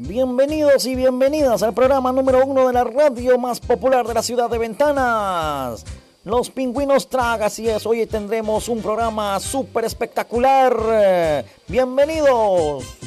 Bienvenidos y bienvenidas al programa número uno de la radio más popular de la ciudad de Ventanas. Los pingüinos tragas y es. Hoy tendremos un programa súper espectacular. Bienvenidos.